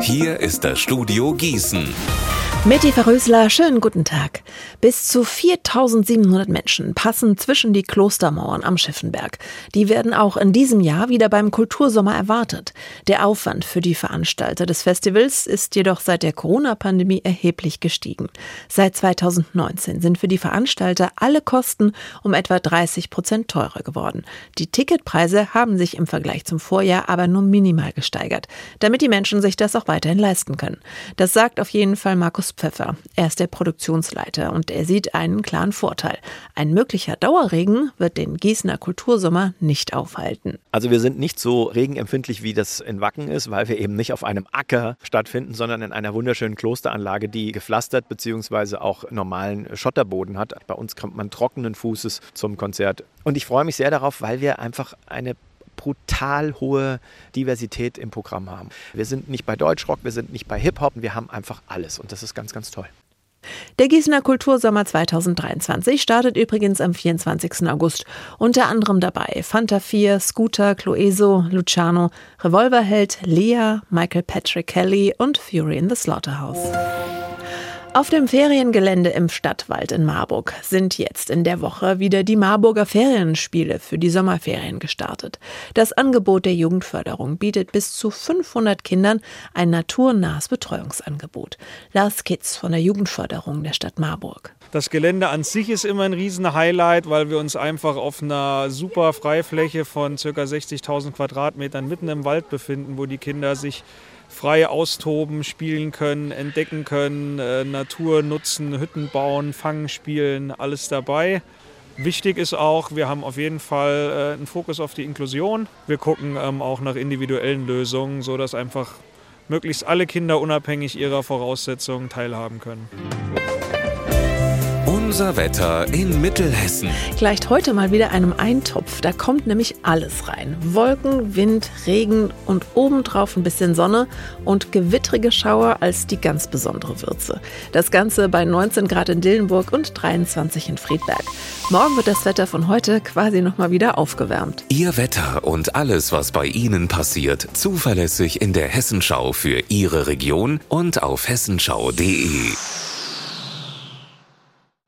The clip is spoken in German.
Hier ist das Studio Gießen. Meti Verrösler, schönen guten Tag. Bis zu 4700 Menschen passen zwischen die Klostermauern am Schiffenberg. Die werden auch in diesem Jahr wieder beim Kultursommer erwartet. Der Aufwand für die Veranstalter des Festivals ist jedoch seit der Corona-Pandemie erheblich gestiegen. Seit 2019 sind für die Veranstalter alle Kosten um etwa 30 Prozent teurer geworden. Die Ticketpreise haben sich im Vergleich zum Vorjahr aber nur minimal gesteigert, damit die Menschen sich das auch weiterhin leisten können. Das sagt auf jeden Fall Markus Pfeffer. Er ist der Produktionsleiter und er sieht einen klaren Vorteil. Ein möglicher Dauerregen wird den Gießener Kultursommer nicht aufhalten. Also wir sind nicht so regenempfindlich, wie das in Wacken ist, weil wir eben nicht auf einem Acker stattfinden, sondern in einer wunderschönen Klosteranlage, die gepflastert bzw. auch normalen Schotterboden hat. Bei uns kommt man trockenen Fußes zum Konzert. Und ich freue mich sehr darauf, weil wir einfach eine brutal hohe Diversität im Programm haben. Wir sind nicht bei Deutschrock, wir sind nicht bei Hip-Hop, wir haben einfach alles und das ist ganz, ganz toll. Der Gießener Kultursommer 2023 startet übrigens am 24. August. Unter anderem dabei Fanta 4, Scooter, Cloeso, Luciano, Revolverheld, Lea, Michael Patrick Kelly und Fury in the Slaughterhouse. Auf dem Feriengelände im Stadtwald in Marburg sind jetzt in der Woche wieder die Marburger Ferienspiele für die Sommerferien gestartet. Das Angebot der Jugendförderung bietet bis zu 500 Kindern ein naturnahes Betreuungsangebot. Lars Kitz von der Jugendförderung der Stadt Marburg. Das Gelände an sich ist immer ein Riesen-Highlight, weil wir uns einfach auf einer super Freifläche von ca. 60.000 Quadratmetern mitten im Wald befinden, wo die Kinder sich frei austoben, spielen können, entdecken können, äh, Natur nutzen, Hütten bauen, fangen, spielen, alles dabei. Wichtig ist auch, wir haben auf jeden Fall äh, einen Fokus auf die Inklusion. Wir gucken ähm, auch nach individuellen Lösungen, sodass einfach möglichst alle Kinder unabhängig ihrer Voraussetzungen teilhaben können. Unser Wetter in Mittelhessen. Gleicht heute mal wieder einem Eintopf. Da kommt nämlich alles rein. Wolken, Wind, Regen und obendrauf ein bisschen Sonne und gewittrige Schauer als die ganz besondere Würze. Das Ganze bei 19 Grad in Dillenburg und 23 in Friedberg. Morgen wird das Wetter von heute quasi nochmal wieder aufgewärmt. Ihr Wetter und alles, was bei Ihnen passiert, zuverlässig in der Hessenschau für Ihre Region und auf hessenschau.de.